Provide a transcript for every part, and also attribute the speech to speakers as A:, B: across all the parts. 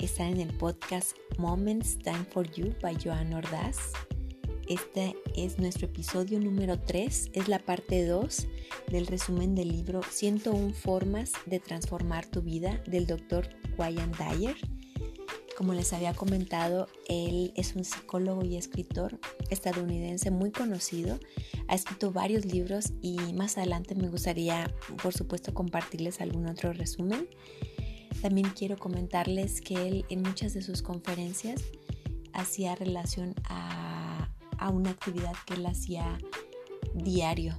A: Están en el podcast Moments Time for You by Joan Ordaz. Este es nuestro episodio número 3, es la parte 2 del resumen del libro 101 formas de transformar tu vida del doctor Wayne Dyer. Como les había comentado, él es un psicólogo y escritor estadounidense muy conocido. Ha escrito varios libros y más adelante me gustaría, por supuesto, compartirles algún otro resumen. También quiero comentarles que él en muchas de sus conferencias hacía relación a a una actividad que él hacía diario.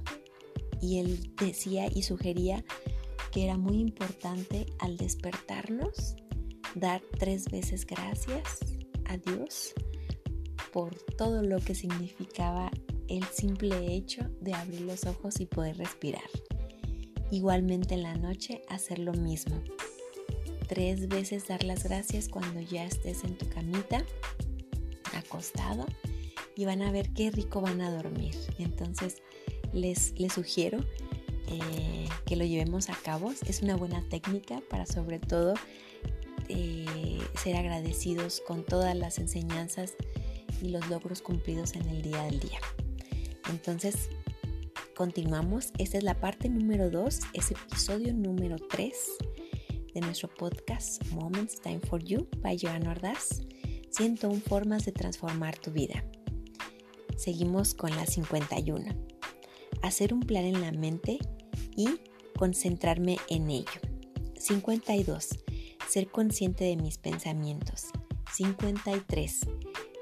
A: Y él decía y sugería que era muy importante al despertarnos dar tres veces gracias a Dios por todo lo que significaba el simple hecho de abrir los ojos y poder respirar. Igualmente en la noche hacer lo mismo. Tres veces dar las gracias cuando ya estés en tu camita, acostado y van a ver qué rico van a dormir. Entonces les, les sugiero eh, que lo llevemos a cabo. Es una buena técnica para sobre todo eh, ser agradecidos con todas las enseñanzas y los logros cumplidos en el día del día. Entonces, continuamos. Esta es la parte número 2, es episodio número 3 de nuestro podcast Moments Time for You by Joan Ordaz. 101 formas de transformar tu vida. Seguimos con la 51. Hacer un plan en la mente y concentrarme en ello. 52. Ser consciente de mis pensamientos. 53.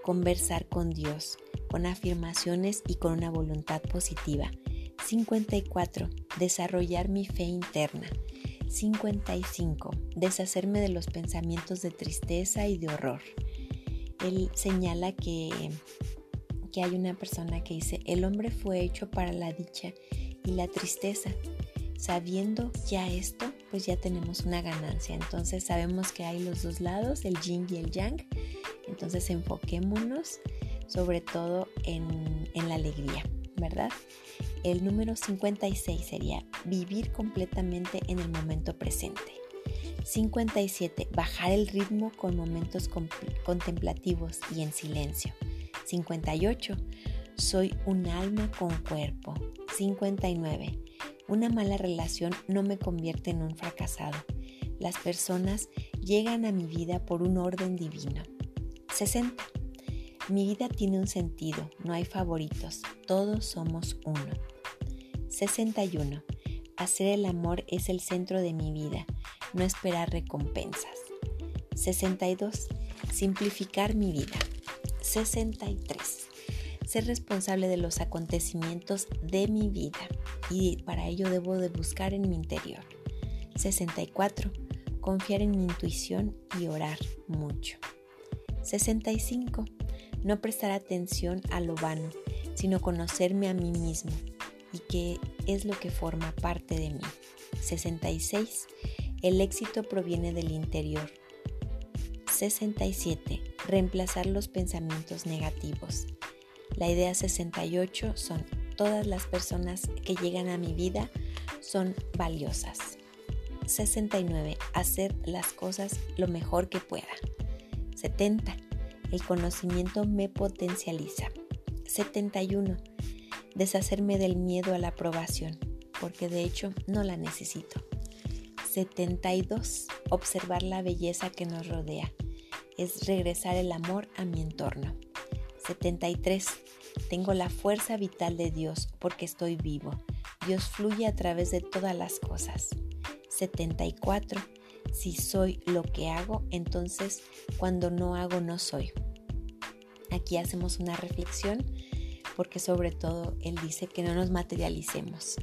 A: Conversar con Dios, con afirmaciones y con una voluntad positiva. 54. Desarrollar mi fe interna. 55. Deshacerme de los pensamientos de tristeza y de horror. Él señala que que hay una persona que dice, el hombre fue hecho para la dicha y la tristeza. Sabiendo ya esto, pues ya tenemos una ganancia. Entonces sabemos que hay los dos lados, el yin y el yang. Entonces enfoquémonos sobre todo en, en la alegría, ¿verdad? El número 56 sería vivir completamente en el momento presente. 57. Bajar el ritmo con momentos contemplativos y en silencio. 58. Soy un alma con cuerpo. 59. Una mala relación no me convierte en un fracasado. Las personas llegan a mi vida por un orden divino. 60. Mi vida tiene un sentido, no hay favoritos, todos somos uno. 61. Hacer el amor es el centro de mi vida, no esperar recompensas. 62. Simplificar mi vida. 63. Ser responsable de los acontecimientos de mi vida y para ello debo de buscar en mi interior. 64. Confiar en mi intuición y orar mucho. 65. No prestar atención a lo vano, sino conocerme a mí mismo y qué es lo que forma parte de mí. 66. El éxito proviene del interior. 67 reemplazar los pensamientos negativos. La idea 68 son todas las personas que llegan a mi vida son valiosas. 69. Hacer las cosas lo mejor que pueda. 70. El conocimiento me potencializa. 71. Deshacerme del miedo a la aprobación, porque de hecho no la necesito. 72. Observar la belleza que nos rodea es regresar el amor a mi entorno. 73. Tengo la fuerza vital de Dios porque estoy vivo. Dios fluye a través de todas las cosas. 74. Si soy lo que hago, entonces cuando no hago no soy. Aquí hacemos una reflexión porque sobre todo Él dice que no nos materialicemos.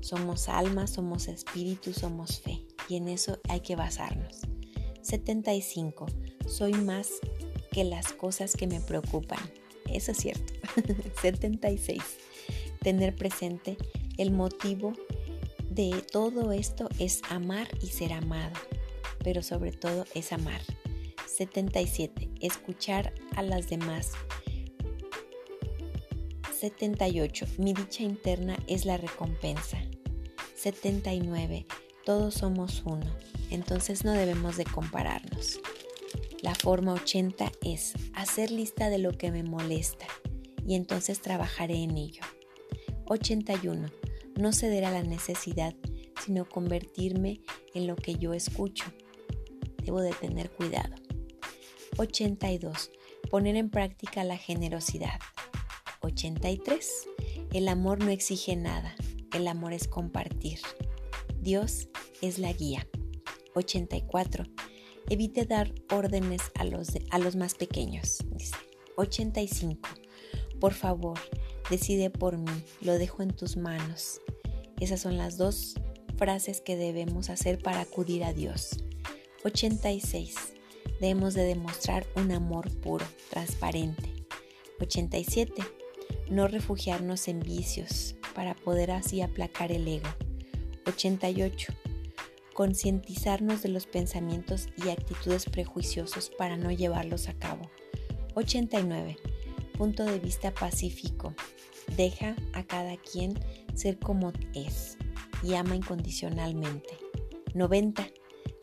A: Somos alma, somos espíritu, somos fe y en eso hay que basarnos. 75 soy más que las cosas que me preocupan. Eso es cierto. 76. Tener presente el motivo de todo esto es amar y ser amado, pero sobre todo es amar. 77. Escuchar a las demás. 78. Mi dicha interna es la recompensa. 79. Todos somos uno, entonces no debemos de compararnos. La forma 80 es hacer lista de lo que me molesta y entonces trabajaré en ello. 81. No ceder a la necesidad, sino convertirme en lo que yo escucho. Debo de tener cuidado. 82. Poner en práctica la generosidad. 83. El amor no exige nada, el amor es compartir. Dios es la guía. 84. Evite dar órdenes a los, a los más pequeños. 85. Por favor, decide por mí, lo dejo en tus manos. Esas son las dos frases que debemos hacer para acudir a Dios. 86. Debemos de demostrar un amor puro, transparente. 87 no refugiarnos en vicios para poder así aplacar el ego. 88. Concientizarnos de los pensamientos y actitudes prejuiciosos para no llevarlos a cabo. 89. Punto de vista pacífico. Deja a cada quien ser como es y ama incondicionalmente. 90.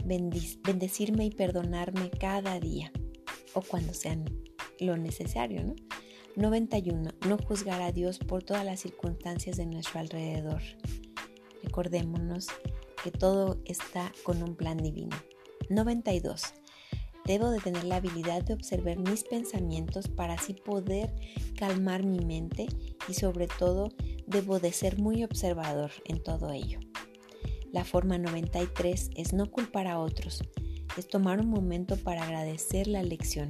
A: Bendecirme y perdonarme cada día o cuando sea lo necesario, ¿no? 91. No juzgar a Dios por todas las circunstancias de nuestro alrededor. Recordémonos que todo está con un plan divino. 92. Debo de tener la habilidad de observar mis pensamientos para así poder calmar mi mente y sobre todo debo de ser muy observador en todo ello. La forma 93 es no culpar a otros, es tomar un momento para agradecer la lección.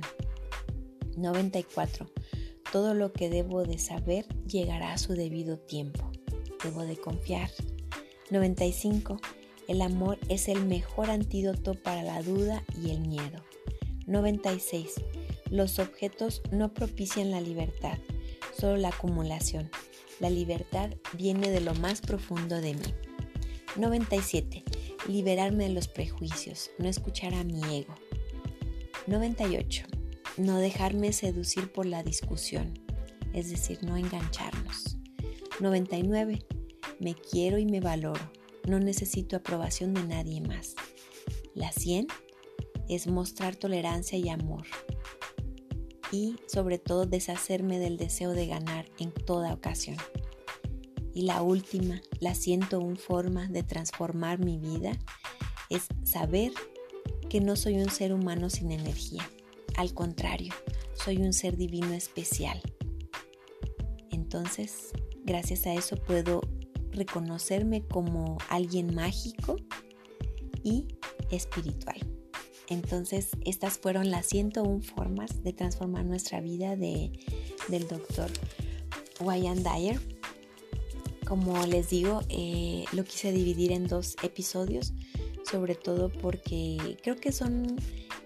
A: 94. Todo lo que debo de saber llegará a su debido tiempo. Debo de confiar. 95. El amor es el mejor antídoto para la duda y el miedo. 96. Los objetos no propician la libertad, solo la acumulación. La libertad viene de lo más profundo de mí. 97. Liberarme de los prejuicios, no escuchar a mi ego. 98 no dejarme seducir por la discusión, es decir, no engancharnos. 99. Me quiero y me valoro, no necesito aprobación de nadie más. La 100 es mostrar tolerancia y amor y sobre todo deshacerme del deseo de ganar en toda ocasión. Y la última, la 101 forma de transformar mi vida es saber que no soy un ser humano sin energía al contrario, soy un ser divino especial. Entonces, gracias a eso puedo reconocerme como alguien mágico y espiritual. Entonces, estas fueron las 101 formas de transformar nuestra vida de, del doctor Wayne Dyer. Como les digo, eh, lo quise dividir en dos episodios, sobre todo porque creo que son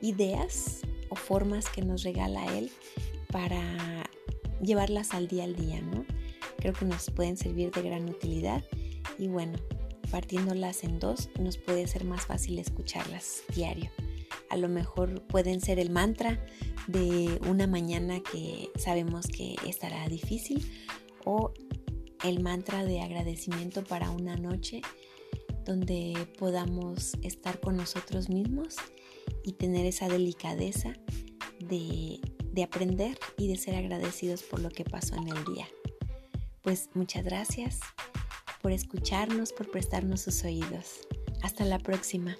A: ideas o formas que nos regala Él para llevarlas al día al día, ¿no? Creo que nos pueden servir de gran utilidad y bueno, partiéndolas en dos nos puede ser más fácil escucharlas diario. A lo mejor pueden ser el mantra de una mañana que sabemos que estará difícil o el mantra de agradecimiento para una noche donde podamos estar con nosotros mismos y tener esa delicadeza de, de aprender y de ser agradecidos por lo que pasó en el día. Pues muchas gracias por escucharnos, por prestarnos sus oídos. Hasta la próxima.